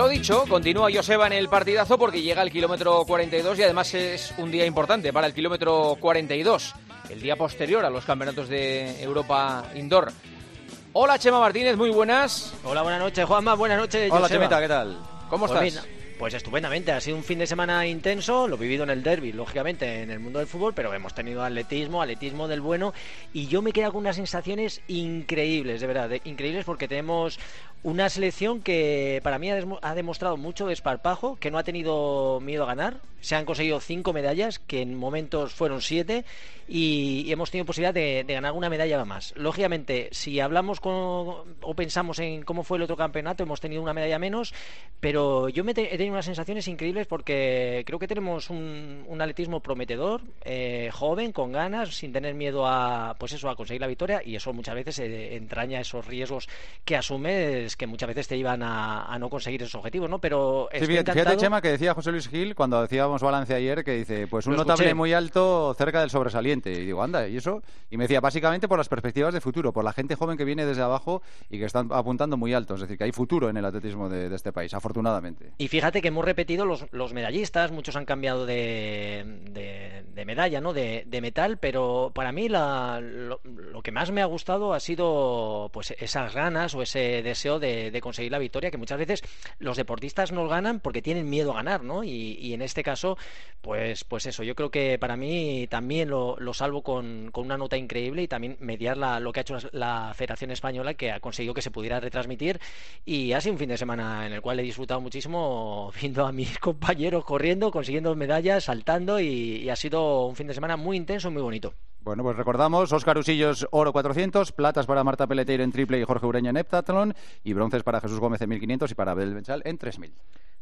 Lo dicho, continúa Joseba en el partidazo porque llega el kilómetro 42 y además es un día importante para el kilómetro 42, el día posterior a los campeonatos de Europa Indoor. Hola Chema Martínez, muy buenas. Hola, buenas noches, Juanma, buenas noches. Hola Joseba. Chemita, ¿qué tal? ¿Cómo Pues estás? bien, Pues estupendamente, ha sido un fin de semana intenso, lo he vivido en el derby, lógicamente, en el mundo del fútbol, pero hemos tenido atletismo, atletismo del bueno, y yo me quedo con unas sensaciones increíbles, de verdad, increíbles porque tenemos una selección que para mí ha, demostrado mucho desparpajo, que no ha tenido miedo a ganar, se han conseguido cinco medallas, que en momentos fueron siete, y, hemos tenido posibilidad de, de ganar alguna medalla más. Lógicamente, si hablamos con, o pensamos en cómo fue el otro campeonato, hemos tenido una medalla menos, pero yo me he tenido unas sensaciones increíbles porque creo que tenemos un, un atletismo prometedor, eh, joven, con ganas, sin tener miedo a, pues eso, a conseguir la victoria, y eso muchas veces eh, entraña esos riesgos que asumes que muchas veces te llevan a, a no conseguir esos objetivos, ¿no? Pero Sí, fíjate, fíjate. Chema, que decía José Luis Gil cuando hacíamos balance ayer, que dice, pues un notable muy alto cerca del sobresaliente. Y digo, anda, ¿y eso? Y me decía, básicamente por las perspectivas de futuro, por la gente joven que viene desde abajo y que están apuntando muy alto. Es decir, que hay futuro en el atletismo de, de este país, afortunadamente. Y fíjate que hemos repetido los, los medallistas, muchos han cambiado de, de- medalla, ¿no? De, de metal, pero para mí la- lo, lo que más me ha gustado ha sido pues esas ganas o ese deseo de, de conseguir la victoria, que muchas veces los deportistas no ganan porque tienen miedo a ganar, ¿no? Y, y en este caso, pues, pues eso, yo creo que para mí también lo, lo salvo con, con una nota increíble y también mediar la- lo que ha hecho la, la Federación Española, que ha conseguido que se pudiera retransmitir. Y ha sido un fin de semana en el cual he disfrutado muchísimo viendo a mis compañeros corriendo, consiguiendo medallas, saltando y, y ha sido un fin de semana muy intenso, muy bonito. Bueno, pues recordamos, Óscar Usillos, oro 400, platas para Marta Peleteiro en triple y Jorge Ureña en heptatlón, y bronces para Jesús Gómez en 1500 y para Abel Benchal en 3000.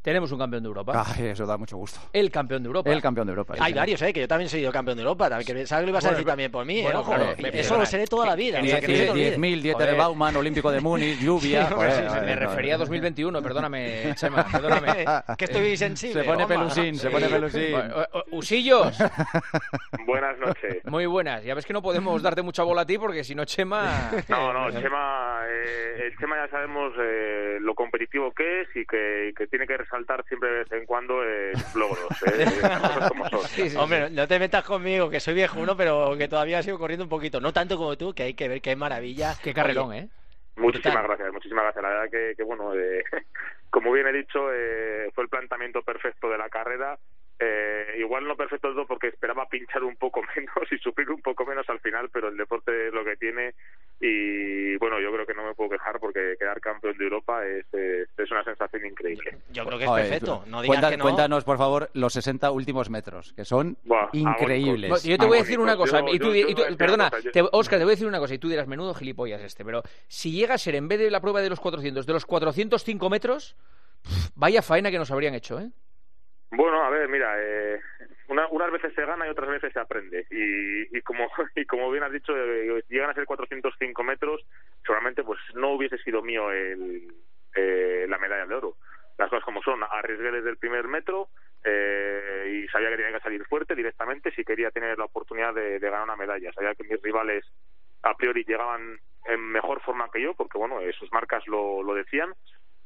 Tenemos un campeón de Europa. Ay, eso da mucho gusto. El campeón de Europa. El campeón de Europa. Hay varios, ¿eh? Que yo también he sido campeón de Europa. Que sabes que lo ibas a Bueno, decir también por mí, ¿eh? bueno, Ojo, claro, que me- eso lo seré toda la vida. o Quería sea, que no. 10.000, Joder. Baumann, Olímpico de Múnich, lluvia. Sí, joder, sí, joder, me joder. refería a 2021, perdóname, Chema, perdóname. que estoy sensible. Se pone pelusín, se pone pelusín. O- o- o- Usillos, Buenas noches. muy buenas. Ya ves que no podemos darte mucha bola a ti porque si no, Chema... No, no, Chema, eh, el Chema ya sabemos eh, lo competitivo que es y que, y que tiene que resaltar siempre de vez en cuando eh, logros, eh, cosas como son. Sí, sí, sí. Hombre, no te metas conmigo, que soy viejuno, pero que todavía sigo corriendo un poquito. No tanto como tú, que hay que ver qué maravilla. Qué carrerón, ¿eh? Muchísimas gracias, muchísimas gracias. La verdad que, que bueno, eh, como bien he dicho, eh, fue el planteamiento perfecto de la carrera. Eh, igual no perfecto todo porque esperaba pinchar un poco menos y sufrir un poco menos al final, pero el deporte es lo que tiene y bueno, yo creo que no me puedo quejar porque quedar campeón de Europa es, eh, es una sensación increíble. Yo creo que es perfecto. No digas cuenta- que no. Cuéntanos, por favor, los 60 últimos metros, que son Buah, increíbles. Yo te voy a decir una cosa, Yo- y tú, yo- yo y tú- voy a decir perdona, cosa, te- Óscar, te voy a decir una cosa, y tú dirás, menudo gilipollas este, pero si llega a ser, en vez de la prueba de los 400, de los 405 metros, pff, vaya faena que nos habrían hecho, ¿eh? Bueno, a ver, mira, eh, una- unas veces se gana y otras veces se aprende. Y, y como y como bien has dicho, eh, llegan a ser 405 metros, seguramente pues no hubiese sido mío el, eh, la medalla de oro. Las cosas como son, arriesgué desde el primer metro eh, y sabía que tenía que salir fuerte directamente si quería tener la oportunidad de, de ganar una medalla. Sabía que mis rivales a priori llegaban en mejor forma que yo, porque bueno, eh, sus marcas lo, lo decían,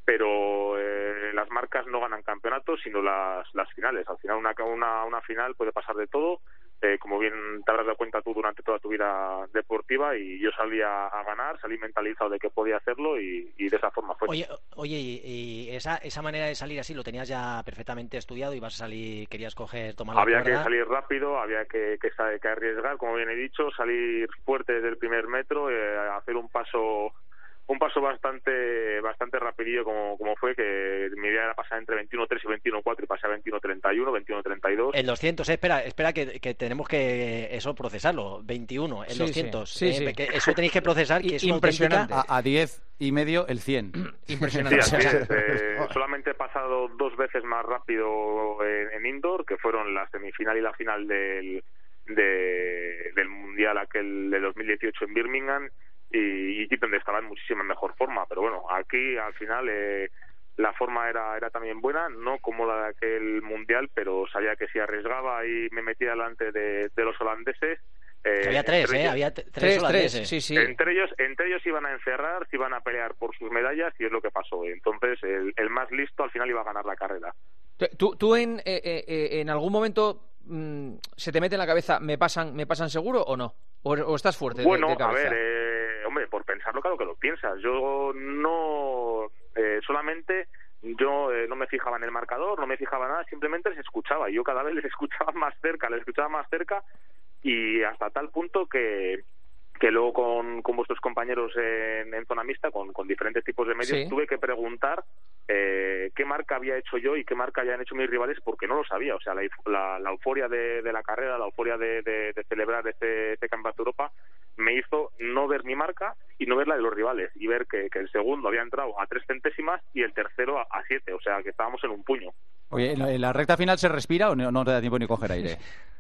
pero eh, las marcas no ganan campeonatos, sino las, las finales. Al final, una, una, una final puede pasar de todo, eh, como bien te habrás dado cuenta tú durante toda tu vida deportiva, y yo salí a, a ganar, salí mentalizado de que podía hacerlo, y, y de esa forma fue. Oye, oye, y, y esa, esa manera de salir así lo tenías ya perfectamente estudiado, ibas a salir, querías coger, tomar la había que salir rápido, había que, que, que arriesgar, como bien he dicho, salir fuerte desde el primer metro, eh, hacer un paso un paso bastante bastante rapidillo como, como fue que mi idea era pasar entre 21.3 y 21.4 y pasé a 21.31, 21.32 El 200, eh, espera, espera que, que tenemos que eso procesarlo. 21, el Sí, 200. sí, eh, sí, sí. que eso tenéis que procesar, que es Impresionante. a, a 10 y medio el 100. Sí, Impresionante. así es. Eh, solamente he pasado dos veces más rápido en, en indoor, que fueron la semifinal y la final del, de- del mundial aquel de 2018 en Birmingham y, y donde estaba en muchísima mejor forma. Pero bueno, aquí al final eh, la forma era, era también buena, no como la de aquel mundial, pero sabía que si arriesgaba y me metía delante de, de los holandeses, Eh, había tres, ¿eh? ellos- Había tres, Tres, tres, holandeses. sí, sí. Entre ellos, entre ellos iban a encerrar, se iban a pelear por sus medallas y es lo que pasó. Entonces, el, el más listo al final iba a ganar la carrera. ¿Tú, tú en, eh, eh, eh, en algún momento mm, se te mete en la cabeza, ¿me pasan, me pasan seguro o no? ¿O, o estás fuerte Bueno, de, a cabeza? ver, eh, hombre, por pensarlo, claro que lo piensas. Yo no, eh, solamente yo eh, no me fijaba en el marcador, no me fijaba nada, simplemente les escuchaba. Y yo cada vez les escuchaba más cerca, les escuchaba más cerca y hasta tal punto que que luego con, con vuestros compañeros en, en zona mixta, con, con diferentes tipos de medios, Sí. tuve que preguntar eh, qué marca había hecho yo y qué marca habían hecho mis rivales porque no lo sabía. O sea, la, la- la euforia de, de la carrera, la euforia de, de- de celebrar este, este Campeonato de Europa me hizo no ver mi marca y no ver la de los rivales y ver que, que el segundo había entrado a tres centésimas y el tercero a, a siete. O sea, que estábamos en un puño. Oye, ¿en la- ¿en la recta final se respira o no, no te da tiempo ni coger aire?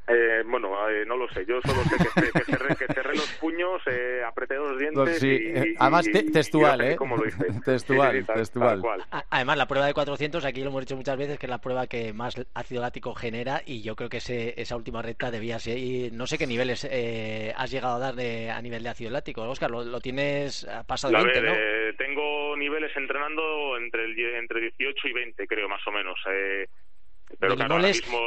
Eh, bueno, eh, no lo sé. Yo solo sé que, que cerré, que cerré los puños, eh, apreté los dientes. Sí, y, eh, y- además te- y- y textual, ¿eh? cómo lo hice. Textual, Sí, sí, sí, tal- textual. tal cual. A- Además, la prueba de 400, aquí lo hemos dicho muchas veces, que es la prueba que más ácido láctico genera y yo creo que ese, esa última recta debía ser... Y no sé qué niveles eh, has llegado a dar de- a nivel de ácido láctico. Oscar, lo, lo tienes pasado A de 20, ver, ¿no? eh, tengo niveles entrenando entre el, entre 18 y 20, creo, más o menos. Eh, pero claro,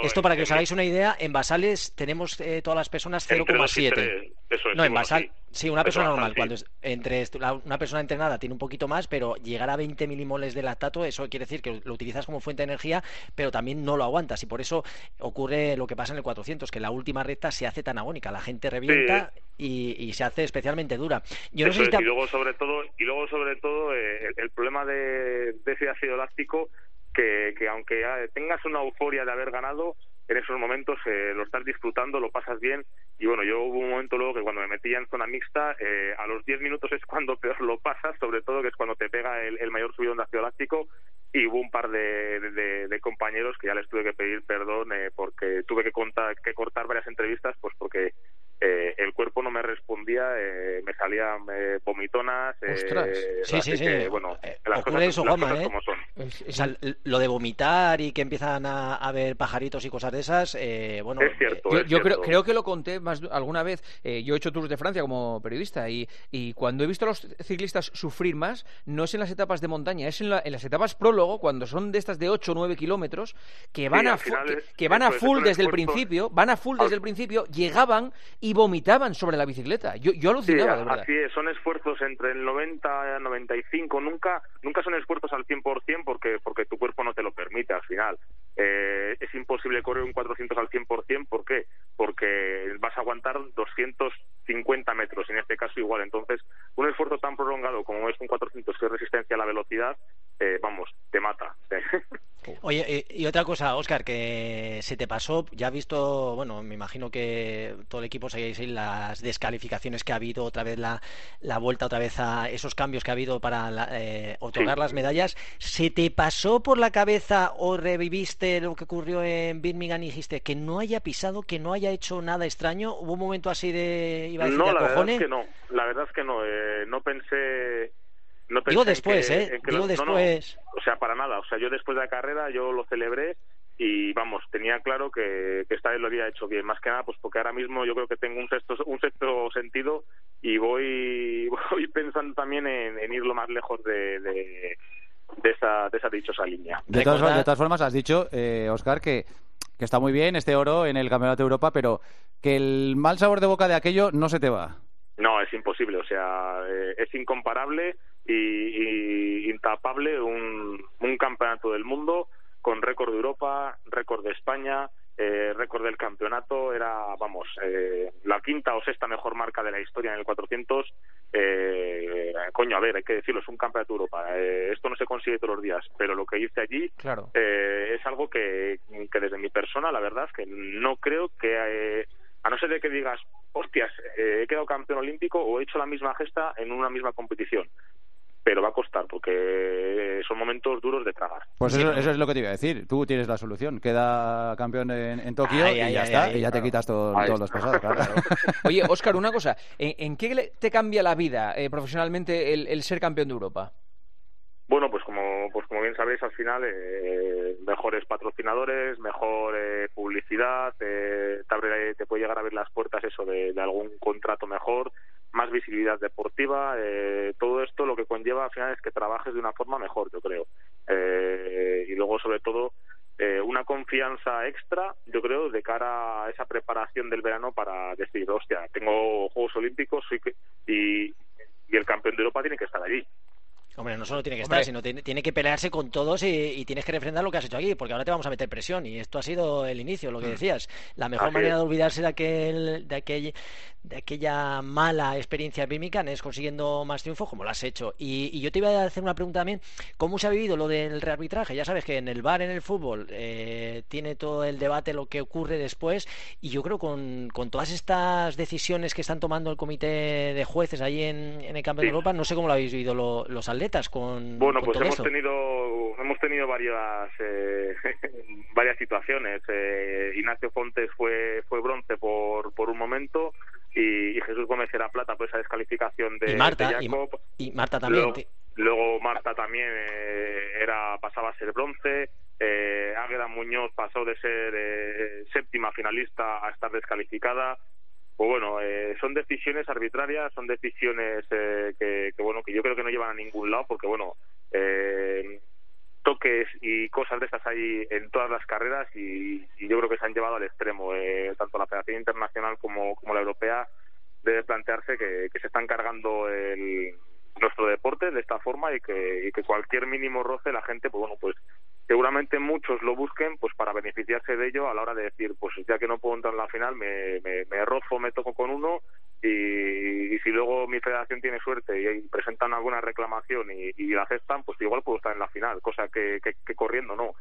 esto para que os hagáis una idea, en basales tenemos eh, todas las personas entre dos y 0,7. tres, Eso es, No, en basal, sí. una persona normal. sí. Cuando es- entre la- una persona entrenada tiene un poquito más, pero llegar a 20 milimoles de lactato, eso quiere decir que lo utilizas como fuente de energía, pero también no lo aguantas. Y por eso ocurre lo que pasa en el 400, que la última recta se hace tan agónica. La gente revienta y, y se hace especialmente dura. Yo no sé si te y luego sobre todo y luego sobre todo eh, el, el problema de, de ese ácido láctico que, que aunque tengas una euforia de haber ganado en esos momentos eh, lo estás disfrutando lo pasas bien. Y bueno yo hubo un momento luego que cuando me metía en zona mixta eh, a los 10 minutos es cuando peor lo pasas sobre todo que es cuando te pega el, el mayor subidón de ácido láctico. Y hubo un par de, de- de compañeros que ya les tuve que pedir perdón eh, porque tuve que, contar, que cortar varias entrevistas pues porque eh, el cuerpo no me respondía, eh, me salían eh, vomitonas. eh, Ostras. Sí, sí, sí. que, bueno, Eh, las ocurre cosas, eso, las Juanma, cosas ¿eh? como son. O sea, lo de vomitar y que empiezan a, a ver pajaritos y cosas de esas, eh, bueno, Es cierto. Yo, es yo creo, cierto. creo que lo conté más alguna vez. eh, yo he hecho tours de Francia como periodista y, y cuando he visto a los ciclistas sufrir más, no es en las etapas de montaña, es en, la- en las etapas prólogo, cuando son de estas de 8 o 9 kilómetros, que van, a, fu- final que, van a full desde el principio, van a full Al- desde el principio, llegaban y vomitaban sobre la bicicleta. Yo, yo Sí, alucinaba, de verdad. así es, son esfuerzos entre el 90 y el 95, nunca, nunca son esfuerzos al 100% porque, porque tu cuerpo no te lo permite al final. Eh, es imposible correr un 400 al 100%, ¿por qué? Porque vas a aguantar 250 metros, en este caso igual. Entonces, un esfuerzo tan prolongado como es un 400 que es resistencia a la velocidad, eh, vamos, te mata. Oye, eh, y otra cosa, Oscar, que se te pasó, ya has visto, bueno, me imagino que todo el equipo seguís las descalificaciones que ha habido, otra vez la, la vuelta, otra vez a esos cambios que ha habido para la- eh, otorgar Sí. las medallas. ¿Se te pasó por la cabeza o reviviste lo que ocurrió en Birmingham y dijiste que no haya pisado, que no haya hecho nada extraño? ¿Hubo un momento así de, iba a decir, no, de la verdad acojones? es que no. La verdad es que no. eh, no pensé. No pensé Digo en después, que- ¿eh? en que Digo lo- no, no. después. o sea, para nada. O sea, yo después de la carrera yo lo celebré y vamos, tenía claro que, que esta vez lo había hecho bien. Más que nada, pues porque ahora mismo yo creo que tengo un sexto, un sexto sentido y voy, voy pensando también en, en ir lo más lejos de, de, de esa, de esa dichosa línea. De todas, de todas formas, has dicho, eh, Oscar, que, que está muy bien este oro en el Campeonato de Europa, pero que el mal sabor de boca de aquello no se te va. No, es imposible, o sea, eh, es incomparable y, y intapable un, un campeonato del mundo con récord de Europa, récord de España, eh, récord del campeonato, era, vamos, eh, la quinta o sexta mejor marca de la historia en el 400. Eh, coño, a ver, hay que decirlo, es un campeonato de Europa. eh, esto no se consigue todos los días, pero lo que hice allí Claro. eh, es algo que, que desde mi persona, la verdad, es que no creo que, eh, a no ser de que digas, hostias, eh, he quedado campeón olímpico o he hecho la misma gesta en una misma competición. Pero va a costar porque son momentos duros de tragar. Pues eso, eso es lo que te iba a decir. Tú tienes la solución. Queda campeón en, en Tokio Ay, y ay, ya ay, está. ay, y ya te quitas todo- todos los pasados. claro. Oye, Óscar, una cosa. ¿En, en qué le- te cambia la vida eh, profesionalmente el, el ser campeón de Europa? Bueno, pues como pues como bien sabéis al final eh, mejores patrocinadores mejor eh, publicidad eh, te, te puede llegar a abrir las puertas eso de, de algún contrato mejor visibilidad deportiva eh, todo esto lo que conlleva al final es que trabajes de una forma mejor yo creo eh, y luego sobre todo eh, una confianza extra, yo creo, de cara a esa preparación del verano para decir, hostia, tengo Juegos Olímpicos y, y el campeón de Europa tiene que estar allí. Hombre, no solo tiene que estar, sino tiene, tiene, que pelearse con todos y, tienes que refrendar lo que has hecho aquí, porque ahora te vamos a meter presión y esto ha sido el inicio, lo que mm. decías. La mejor manera de olvidarse de aquel, de aquel, de aquella mala experiencia bímica es consiguiendo más triunfos como lo has hecho. Y, yo te iba a hacer una pregunta también, ¿cómo se ha vivido lo del rearbitraje? Ya sabes que en el bar, en el fútbol, eh, tiene todo el debate lo que ocurre después y yo creo con, con todas estas decisiones que están tomando el comité de jueces ahí en, el Campeonato de Europa, no sé cómo lo habéis vivido los atletas con bueno pues hemos tenido hemos tenido varias eh, varias situaciones. Eh, Ignacio Fontes fue fue bronce por por un momento y, Jesús Gómez era plata por esa descalificación de, Marta y, Marta también luego, Marta también eh, era pasaba a ser bronce. Eh, Águeda Muñoz pasó de ser séptima finalista a estar descalificada pues bueno, eh, son decisiones arbitrarias, son decisiones eh, que, bueno, que yo creo que no llevan a ningún lado, porque bueno, eh, toques y cosas de esas hay en todas las carreras y, yo creo que se han llevado al extremo, tanto la Federación Internacional como, como la Europea debe plantearse que, que se están cargando el, nuestro deporte de esta forma y que, y que cualquier mínimo roce la gente, pues bueno, pues seguramente muchos lo busquen pues para beneficiarse de ello a la hora de decir pues ya que no puedo entrar en la final me, me, me rozo me toco con uno y, si luego mi federación tiene suerte y, presentan alguna reclamación y, y, la aceptan pues igual puedo estar en la final cosa que, que, corriendo no.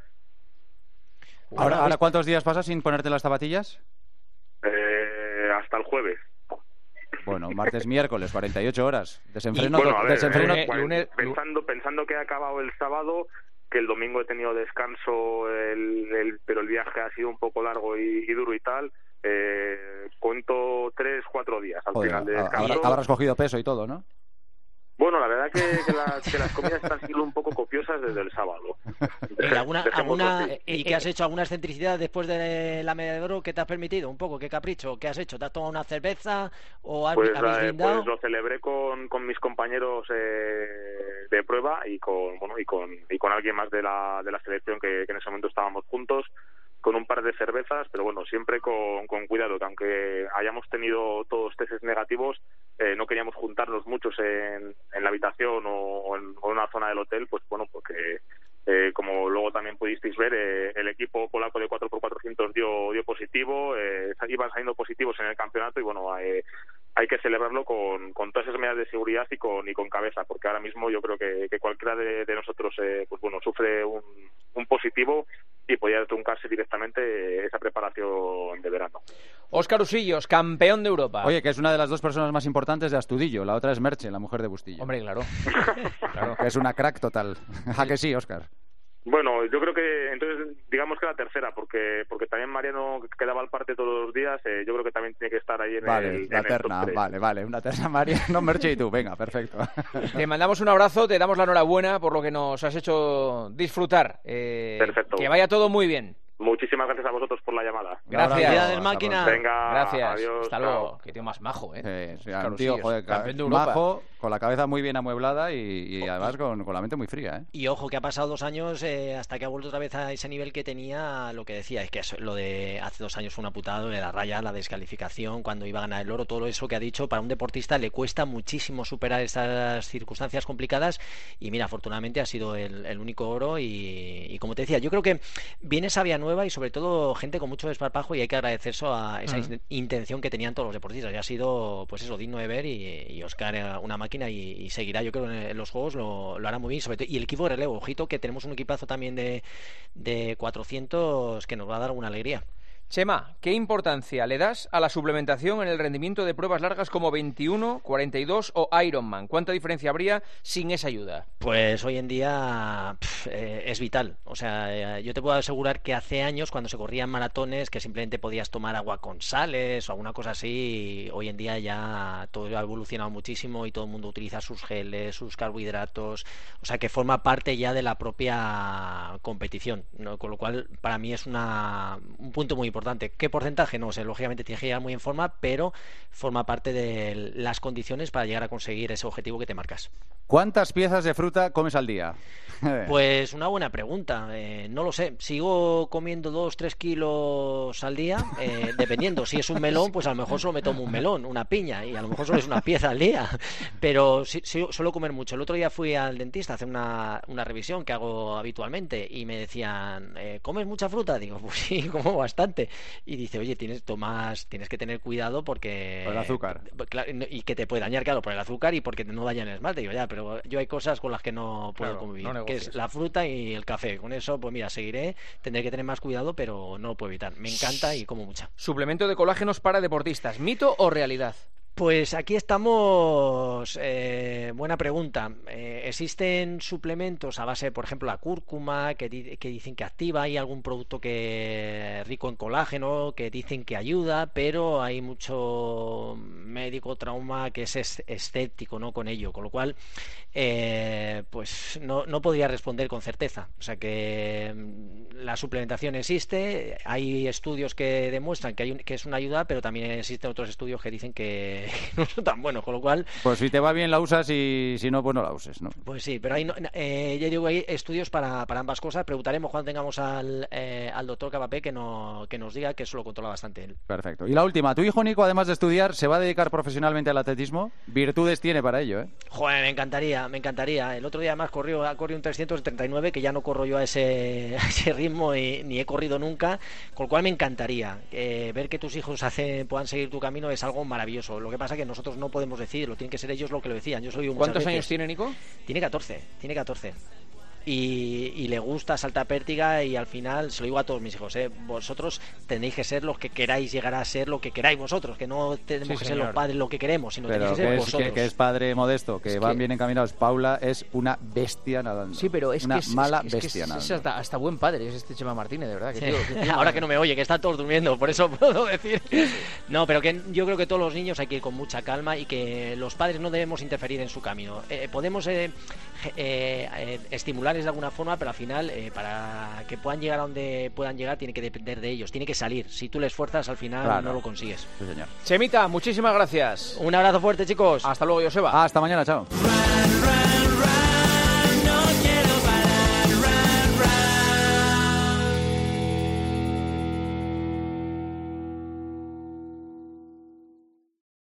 Ahora, ahora cuántos días pasas sin ponerte las zapatillas eh, hasta el jueves. Bueno, martes, miércoles, 48 horas. Desenfreno, eh, pensando, pensando que ha acabado el sábado, que el domingo he tenido descanso, el, pero el viaje ha sido un poco largo y, duro y tal. Eh, cuento tres, cuatro días al final de descanso. Habrás cogido peso y todo, ¿no? Bueno, la verdad que, que, las comidas están siendo un poco copiosas desde el sábado. ¿Y, alguna, alguna, ¿Y qué has hecho? ¿Alguna excentricidad después de la media de oro que te has permitido? ¿Un poco? ¿Qué capricho? ¿Qué has hecho? ¿Te has tomado una cerveza o has, pues, habéis eh, pues lo celebré con, con mis compañeros eh, de prueba y con, bueno, y con, y con alguien más de la, de la selección que, que en ese momento estábamos juntos con un par de cervezas, pero bueno, siempre con, con cuidado, que aunque hayamos tenido todos testes negativos, eh, no queríamos juntarnos muchos en, la habitación o, en, una zona del hotel, pues bueno, porque eh, como luego también pudisteis ver, eh, el equipo polaco de 4x400 dio, dio positivo, eh, iban saliendo positivos en el campeonato y bueno, eh, hay que celebrarlo con, con todas esas medidas de seguridad y con, y con cabeza, porque ahora mismo yo creo que, que cualquiera de, de nosotros eh, pues bueno, sufre un, un positivo y podía truncarse directamente esa preparación de verano. Óscar Usillos, campeón de Europa. Oye, que es una de las dos personas más importantes de Astudillo. La otra es Merche, la mujer de Bustillo. Hombre, claro. claro, que es una crack total. ¿A que sí, Óscar? Bueno, yo creo que entonces digamos que la tercera, porque porque también Mariano quedaba al parte todos los días, eh, yo creo que también tiene que estar ahí en vale, el, la terna, vale, vale, una terna Mariano, Merche y tú, venga, perfecto. Te mandamos un abrazo, te damos la enhorabuena por lo que nos has hecho disfrutar. Eh, perfecto. Que vaya todo muy bien. Muchísimas gracias a vosotros por la llamada. Gracias. del máquina. Venga, gracias. Adiós, Hasta luego. Qué tío más majo, ¿eh? Sí, sí, tío, joder, majo, con la cabeza muy bien amueblada y, y además con, con, la mente muy fría, ¿eh? Y ojo, que ha pasado dos años eh, hasta que ha vuelto otra vez a ese nivel que tenía, lo que decía, es que lo de hace dos años fue un aputado, de la raya, la descalificación, cuando iba a ganar el oro, todo eso que ha dicho, para un deportista le cuesta muchísimo superar estas circunstancias complicadas y mira, afortunadamente ha sido el, el único oro y, y como te decía, yo creo que viene sabia nueva y sobre todo gente con mucho desparpajo y hay que agradecer eso a esa intención que tenían todos los deportistas. Y ha sido, pues eso, digno de ver y, Oscar una máquina y, seguirá, yo creo, en, los juegos lo, hará muy bien. Sobre todo, y el equipo de relevo, ojito, que tenemos un equipazo también de, de 400 que nos va a dar una alegría. Chema, ¿qué importancia le das a la suplementación en el rendimiento de pruebas largas como 21, 42 o Ironman? ¿Cuánta diferencia habría sin esa ayuda? Pues hoy en día eh, es vital. O sea, eh, yo te puedo asegurar que hace años, cuando se corrían maratones, que simplemente podías tomar agua con sales o alguna cosa así, hoy en día ya todo ha evolucionado muchísimo y todo el mundo utiliza sus geles, sus carbohidratos. O sea, que forma parte ya de la propia competición. Con lo cual, para mí es una, un punto muy importante. ¿Qué porcentaje? No sé, lógicamente tiene que llegar muy en forma, pero forma parte de las condiciones para llegar a conseguir ese objetivo que te marcas. ¿Cuántas piezas de fruta comes al día? pues una buena pregunta. Eh, no lo sé. Sigo comiendo dos, tres kilos al día, eh, dependiendo. Si es un melón, pues a lo mejor solo me tomo un melón, una piña, y a lo mejor solo es una pieza al día. Pero sí, suelo comer mucho. El otro día fui al dentista a hacer una, una revisión que hago habitualmente y me decían, eh, ¿comes mucha fruta? Digo, pues sí, como bastante. Y dice, oye, tienes, tomas, tienes que tener cuidado porque... Por el azúcar. y que te puede dañar, claro, por el azúcar y porque no daña el esmalte. Digo, ya, pero yo hay cosas con las que no puedo convivir, que es la fruta y el café. Con eso, pues mira, seguiré, tendré que tener más cuidado, pero no lo puedo evitar. Me encanta y como mucha. Suplemento de colágenos para deportistas, ¿mito o realidad? Pues aquí estamos. Eh, buena pregunta. Eh, existen suplementos a base, por ejemplo, la cúrcuma, que, dicen que activa, hay algún producto que rico en colágeno, que dicen que ayuda, pero hay mucho médico trauma que es escéptico ¿no? con ello, con lo cual, eh, pues no, no podría responder con certeza. O sea que mm, la suplementación existe, hay estudios que demuestran que, hay que es una ayuda, pero también existen otros estudios que dicen que no son tan buenos, con lo cual... Pues si te va bien la usas y si no, pues no la uses, ¿no? Pues sí, pero hay, eh, ya digo, hay estudios para, para ambas cosas. Preguntaremos cuando tengamos al, eh, al doctor Capapé que, no, que nos diga que eso lo controla bastante él. Perfecto. Y la última, ¿tu hijo Nico, además de estudiar, se va a dedicar profesionalmente al atletismo? Virtudes tiene para ello, ¿eh? Joder, me encantaría, me encantaría. El otro día además corrió, ha corrido un 339 que ya no corro yo a ese, ese ritmo y, ni he corrido nunca, con lo cual me encantaría. Eh, ver que tus hijos hace, puedan seguir tu camino es algo maravilloso. Lo que pasa que nosotros no podemos decidirlo, tienen que ser ellos lo que lo decían. Yo soy un ¿Cuántos años tiene Nico? Tiene 14, tiene 14 y, le gusta salta pértiga y al final se lo digo a todos mis hijos, ¿eh? vosotros tenéis que ser los que queráis llegar a ser lo que queráis vosotros, que no tenemos que ser los padres lo que queremos, sino tenéis que ser es, vosotros. Que, es padre modesto, que van bien encaminados. Paula es una bestia nadando. Sí, pero es una que mala es, bestia nadando. hasta, buen padre es este Chema Martínez, de verdad. Ahora que no me oye, que están todos durmiendo, por eso puedo decir. No, pero que yo creo que todos los niños hay que ir con mucha calma y que los padres no debemos interferir en su camino. Eh, podemos eh, eh, de alguna forma, pero al final, eh, para que puedan llegar a donde puedan llegar, tiene que depender de ellos, tiene que salir. Si tú les esfuerzas, al final no lo consigues. Sí, señor. Chemita, muchísimas gracias. Un abrazo fuerte, chicos. Hasta luego, Joseba. Hasta mañana, chao.